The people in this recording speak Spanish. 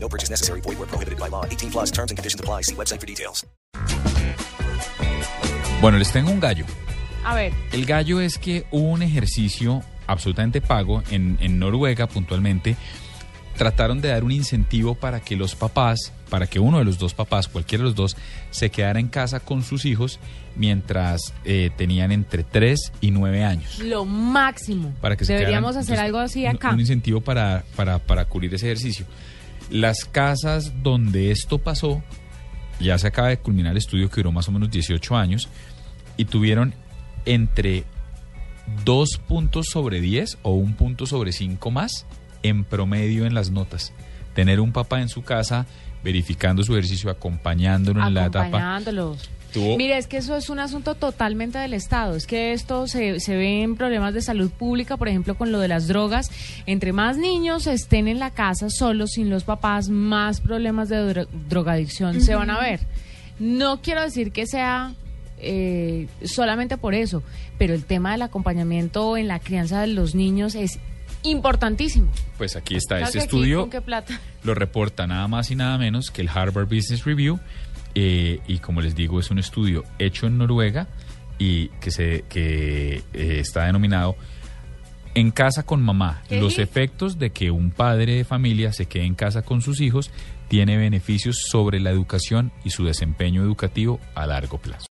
No purchase necessary. Void where prohibited by law. 18 plus terms and conditions apply. See website for details. Bueno, les tengo un gallo. A ver, El gallo es que hubo un ejercicio absolutamente pago en, en Noruega puntualmente. Trataron de dar un incentivo para que los papás, para que uno de los dos papás, cualquiera de los dos, se quedara en casa con sus hijos mientras eh, tenían entre 3 y 9 años. lo máximo. Para que se Deberíamos quedaran- hacer entonces, algo así un- acá. Un, incentivo para, para, para cubrir ese ejercicio. Las casas donde esto pasó, ya se acaba de culminar el estudio que duró más o menos 18 años, y tuvieron entre 2 puntos sobre 10 o un punto sobre 5 más en promedio en las notas. Tener un papá en su casa verificando su ejercicio, acompañándolo en la etapa. Acompañándolos. Tuvo- Mire, es que eso es un asunto totalmente del Estado. Es que esto se, se ve en problemas de salud pública, por ejemplo, con lo de las drogas. Entre más niños estén en la casa solos, sin los papás, más problemas de dro- drogadicción se van a ver. No quiero decir que sea eh, solamente por eso, pero el tema del acompañamiento en la crianza de los niños es importantísimo. Pues aquí está Claro este aquí, estudio. ¿con qué plata? lo reporta nada más y nada menos que el Harvard Business Review eh, y como les digo es un estudio hecho en Noruega y que se que eh, está denominado en casa con mamá ¿Qué? los efectos de que un padre de familia se quede en casa con sus hijos tiene beneficios sobre la educación y su desempeño educativo a largo plazo